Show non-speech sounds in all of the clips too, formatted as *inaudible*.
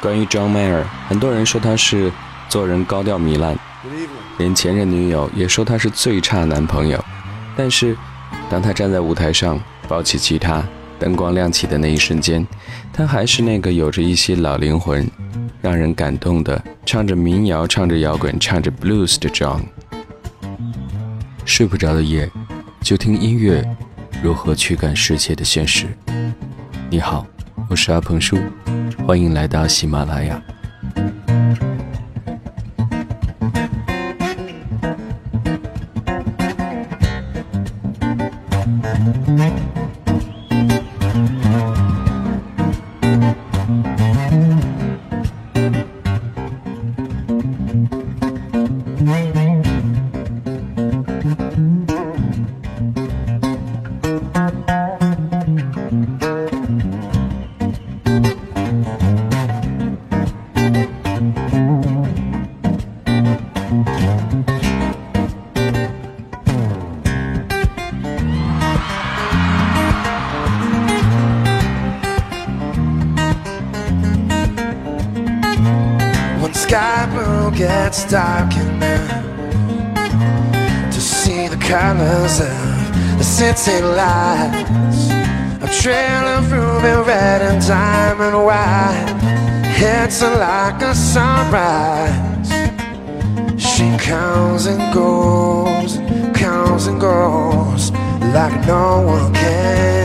关于 John Mayer，很多人说他是做人高调糜烂，连前任女友也说他是最差男朋友。但是，当他站在舞台上抱起吉他，灯光亮起的那一瞬间，他还是那个有着一些老灵魂、让人感动的，唱着民谣、唱着摇滚、唱着 blues 的 John。睡不着的夜，就听音乐如何驱赶世界的现实。你好，我是阿鹏叔，欢迎来到喜马拉雅。Dark enough to see the colors of the city lights. A trail of ruby red and diamond white. It's like a sunrise. She comes and goes, comes and goes like no one can.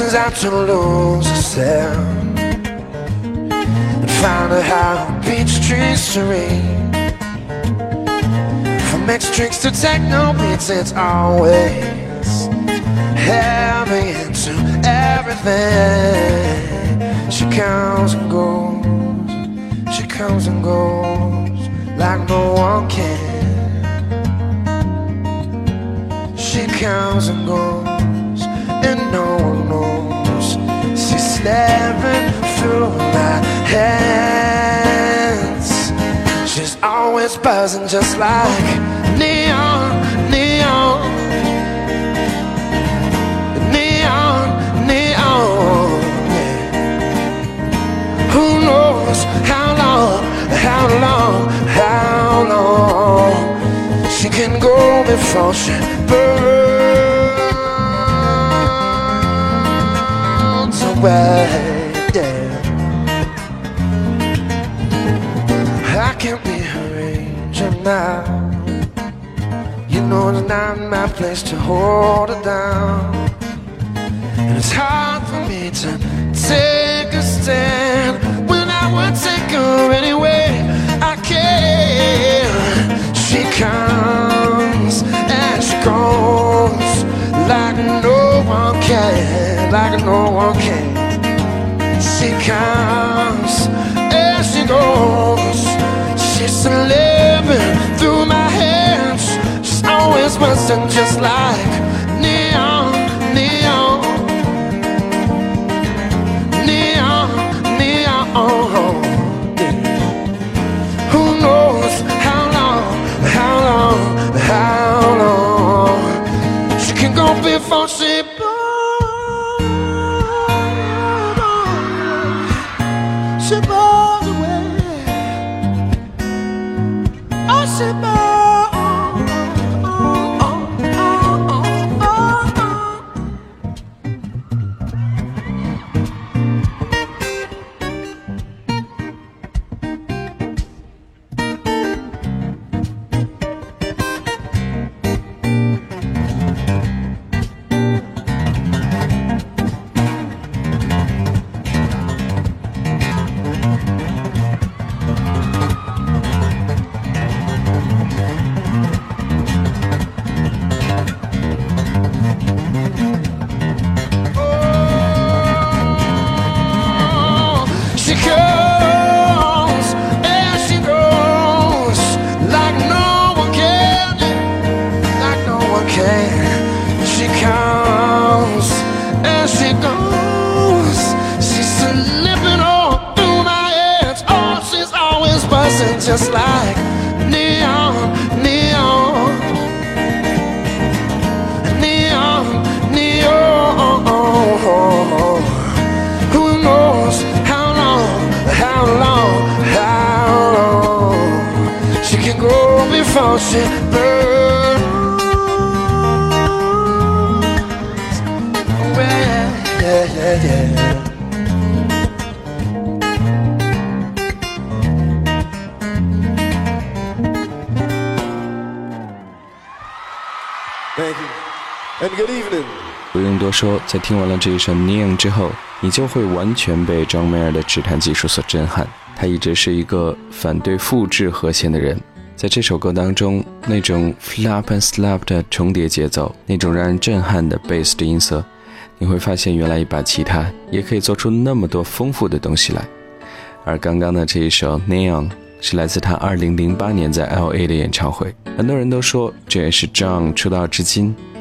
She's out to lose herself And find her how Peachtree serene From mixed drinks to techno beats It's always heavy into everything. She comes and goes She comes and goes Like no one can. She comes and goes and no staring through my hands. She's always buzzing just like neon, neon, neon, neon. Yeah. Who knows how long, how long, how long she can go before she burns I can't be her angel now. You know it's not my place to hold her down. And it's hard for me to take a stand when I would take her anyway. I can. She comes and she goes like no one can, like no one can. She comes and she goes. She's slipping through my hands. She's always buzzing just like And good evening. 不用多说，在听完了这一首《Neon》之后，你就会完全被张梅尔的指弹技术所震撼。他一直是一个反对复制和弦的人，在这首歌当中，那种 flap and slap 的重叠节奏，那种让人震撼的 bass 的音色，你会发现原来一把吉他也可以做出那么多丰富的东西来。而刚刚的这一首《Neon》是来自他2008年在 LA 的演唱会，很多人都说这也是 John 出道至今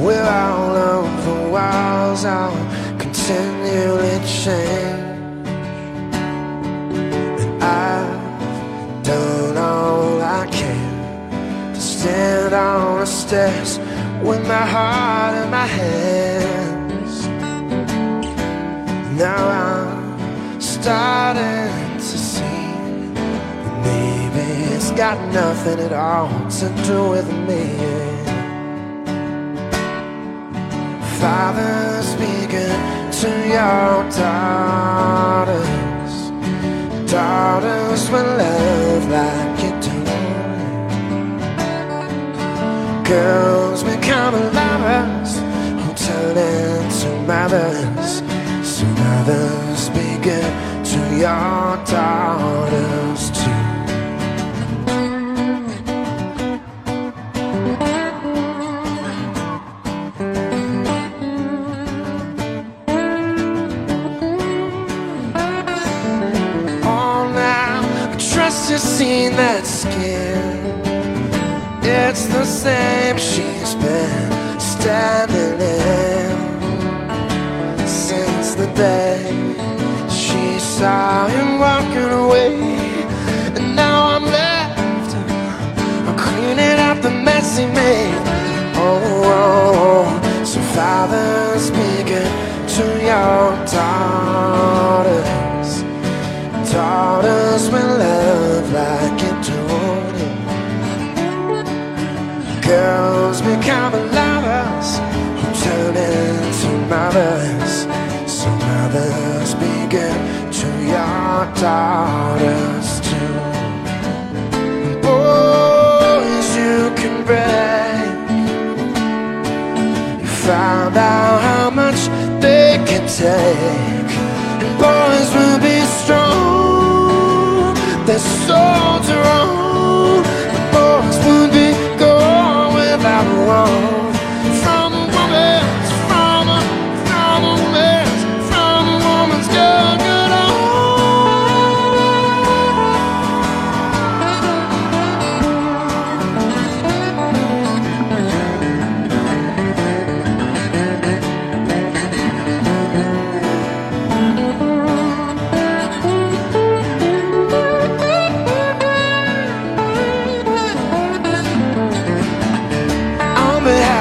where all the walls are continually changed. And I've done all I can to stand on the steps with my heart in my hands. Now I'm starting to see that maybe it's got nothing at all to do with me. Father, speaking to your daughters, daughters will love like you do. Girls become lovers who turn into mothers. So mothers good to your daughters your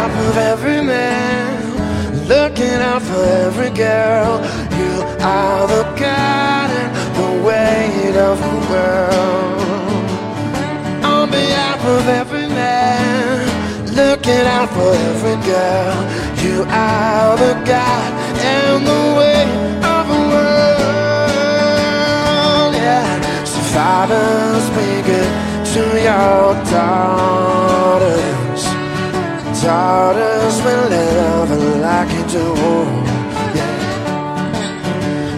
Behalf of every man, looking out for every girl, you are the God and the weight of the world. On behalf of every man, looking out for every girl, you are the God and the weight of the world. Yeah, so fathers, be good to your daughters will love like you do. Yeah.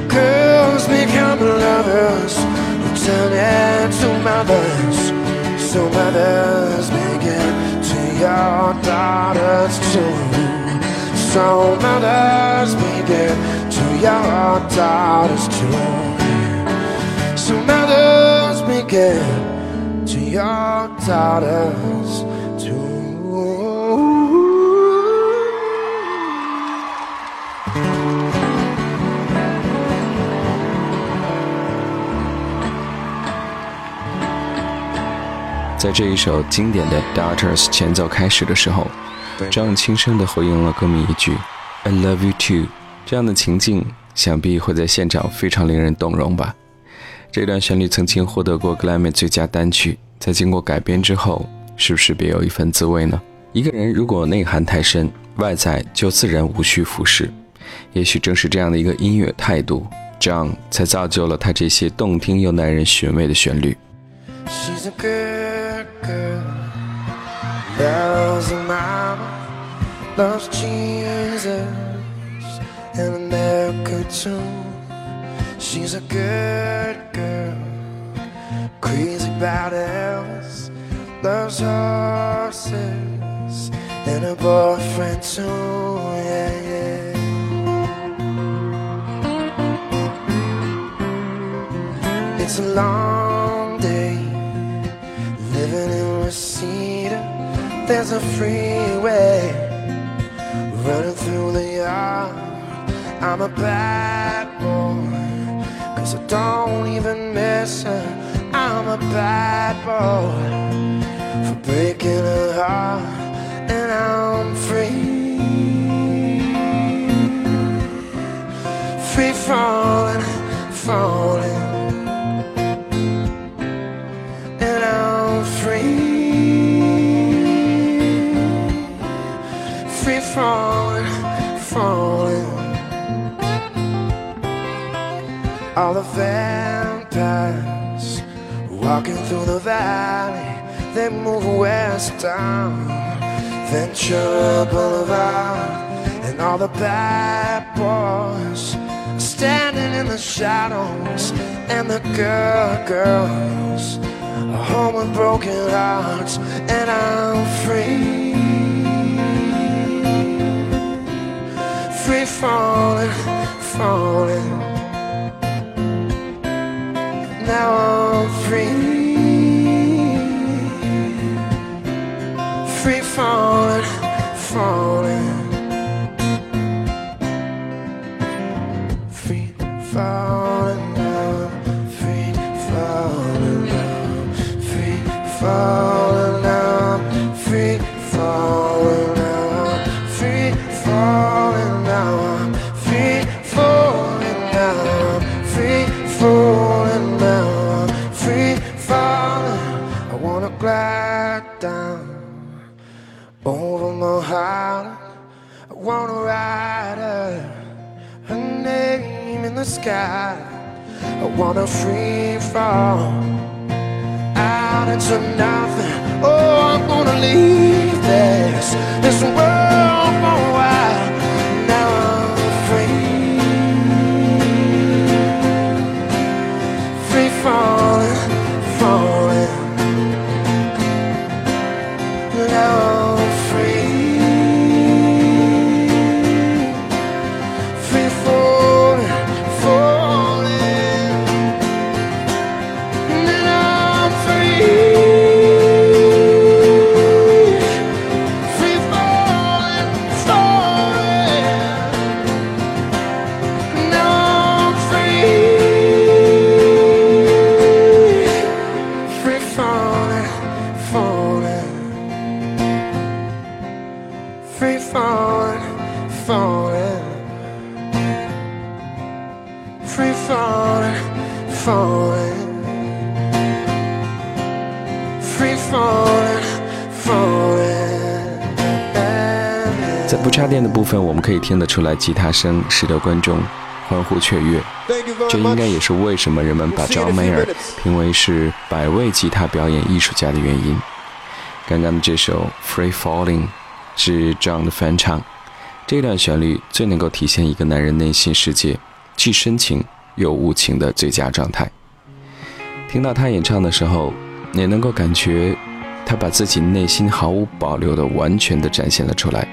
Girls become lovers who turn into mothers. So mothers begin to your daughters too. So mothers it to your daughters too. So mothers it to your daughters too. 在这一首经典的《Daughters》前奏开始的时候，张轻声地回应了歌迷一句 “I love you too”。这样的情境，想必会在现场非常令人动容吧。这段旋律曾经获得过格莱美最佳单曲，在经过改编之后，是不是别有一番滋味呢？一个人如果内涵太深，外在就自然无需服饰。也许正是这样的一个音乐态度，，John 才造就了他这些动听又耐人寻味的旋律。She's a good girl. Loves her mama. Loves Jesus and America too. She's a good girl. Crazy about Elvis. Loves horses and her boyfriend too. Yeah, yeah. It's a long Reseda. There's a freeway running through the yard. I'm a bad boy, cause I don't even miss her. I'm a bad boy for breaking her heart, and I'm free. Free falling, falling falling, falling. All the vampires walking through the valley, they move westbound. Ventura Boulevard, and all the bad boys standing in the shadows, and the girl girls home with broken hearts, and I'm free. Free falling, falling. Now I'm free. Free falling, falling. Free falling now, free falling now, free falling now, free falling sky. I wanna free fall out into nothing. Oh, I'm gonna leave 可以听得出来吉他声，使得观众欢呼雀跃。这应该也是为什么人们把 John Mayer 评为是百位吉他表演艺术家的原因。刚刚的这首《Free Falling》是 John 的翻唱，这段旋律最能够体现一个男人内心世界既深情又无情的最佳状态。听到他演唱的时候，也能够感觉他把自己内心毫无保留的、完全的展现了出来。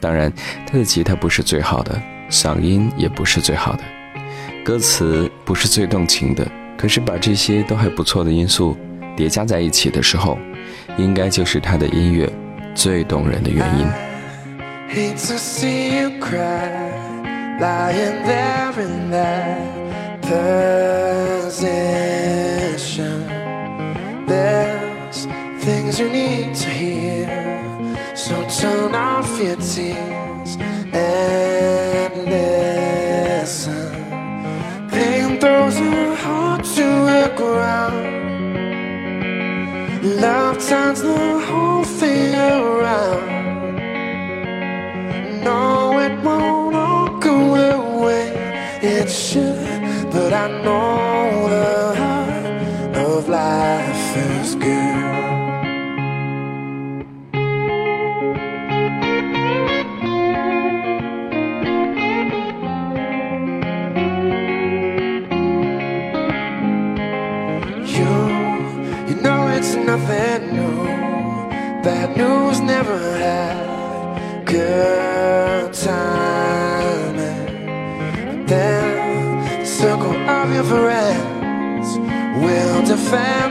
当然，他的吉他不是最好的，嗓音也不是最好的，歌词不是最动情的。可是把这些都还不错的因素叠加在一起的时候，应该就是他的音乐最动人的原因。things you need to hear. So turn off your tears and listen. Pain throws your heart to the ground. Love turns the whole thing around. No, it won't all go away. It should, but I know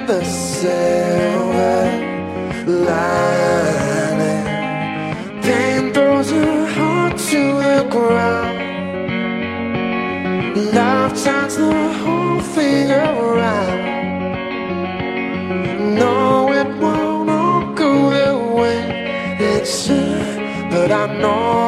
the silver lining. Pain throws her heart to the ground. Love turns the whole thing around. No, it won't all go away, it's but I know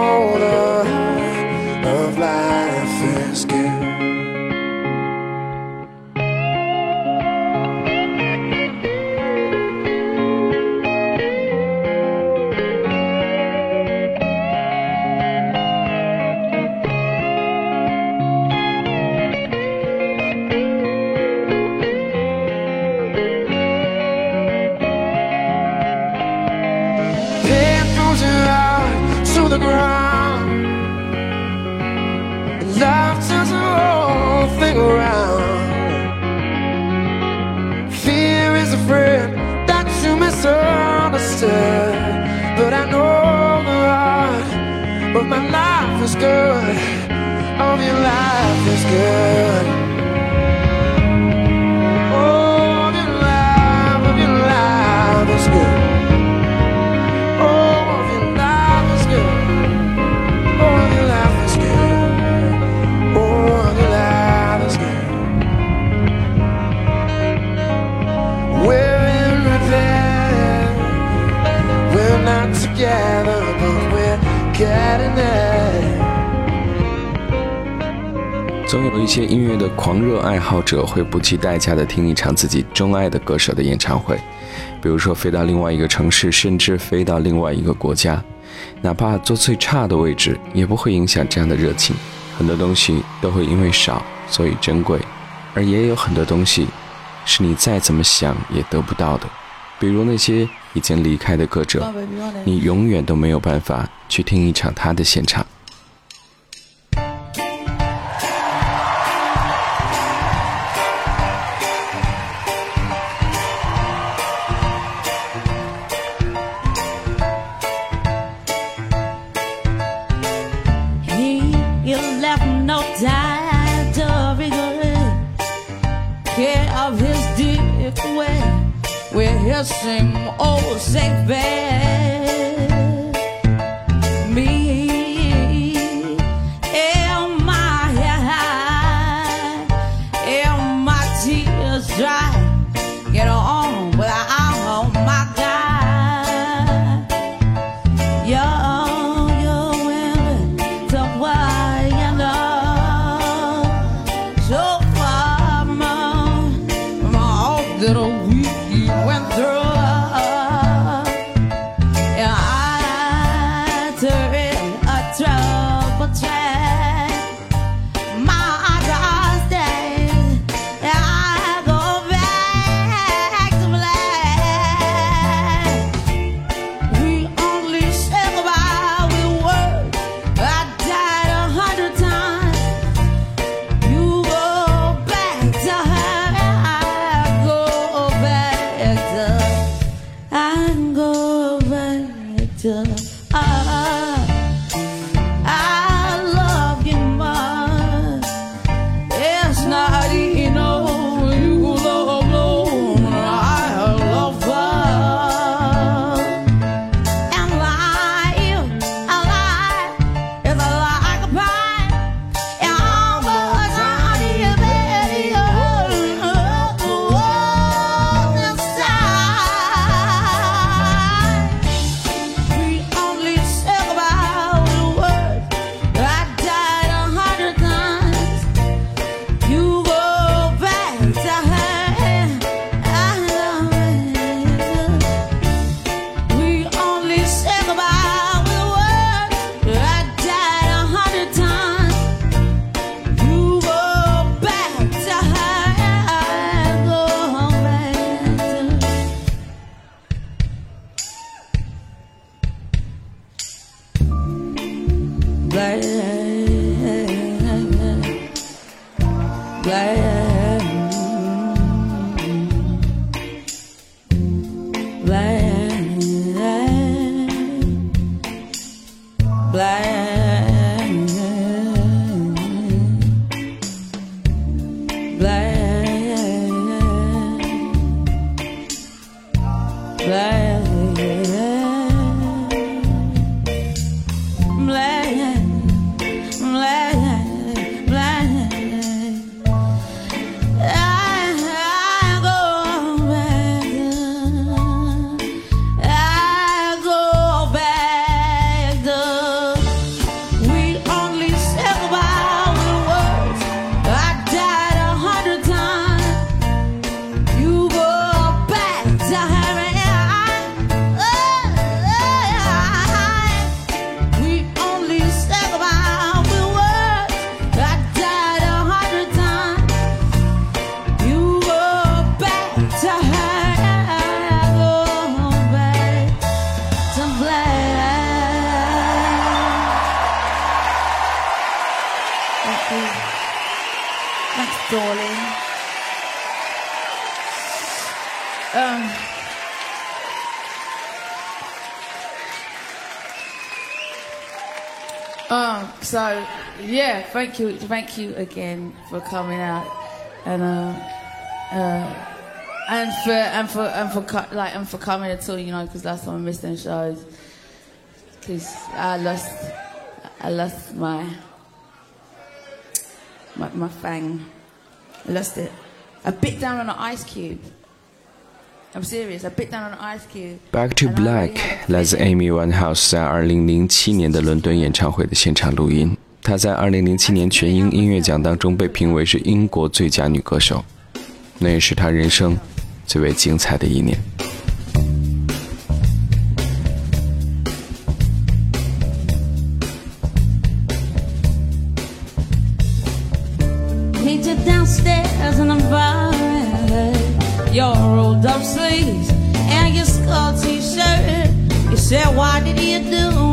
爱好者会不计代价的听一场自己钟爱的歌手的演唱会，比如说飞到另外一个城市，甚至飞到另外一个国家，哪怕坐最差的位置，也不会影响这样的热情。很多东西都会因为少，所以珍贵，而也有很多东西，是你再怎么想也得不到的，比如那些。已经离开的歌者，你永远都没有办法去听一场他的现场。Safe so yeah, thank you, thank you again for coming out, and uh, uh, and for and for and for like and for coming at all, you know, because last time I missed them shows, because I lost I lost my my my fang, I lost it. A bit down on an ice cube. I'm serious. A bit down on an ice cube. Back to Black 来自 Amy Winehouse 在2007年的伦敦演唱会的现场录音。她在2007年全英音乐奖当中被评为是英国最佳女歌手，那也是她人生最为精彩的一年。Your rolled up sleeves and your skull t-shirt. You said, why did you do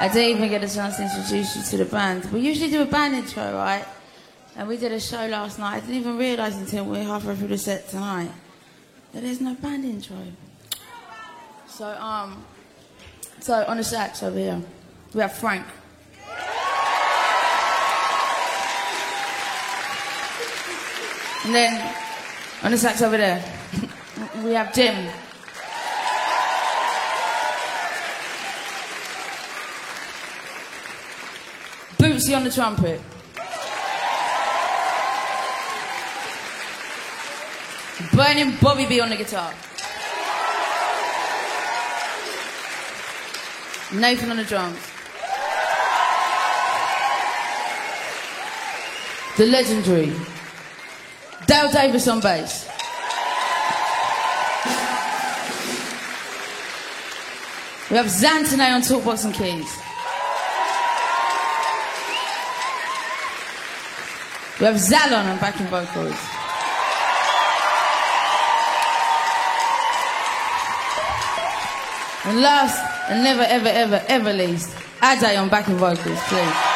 I didn't even get a chance to introduce you to the band. We usually do a band intro, right? And we did a show last night. I didn't even realise until we we're halfway through the set tonight that there's no band intro. So, um, so on the sax over here, we have Frank. And then on the sax over there, *laughs* we have Jim. Bootsy on the trumpet. Burning Bobby B on the guitar. Nathan on the drums. The legendary Dale Davis on bass. We have Xantone on talkbox and keys. We have Zalon on backing vocals. And last and never ever ever ever least, Ajay on backing vocals, please.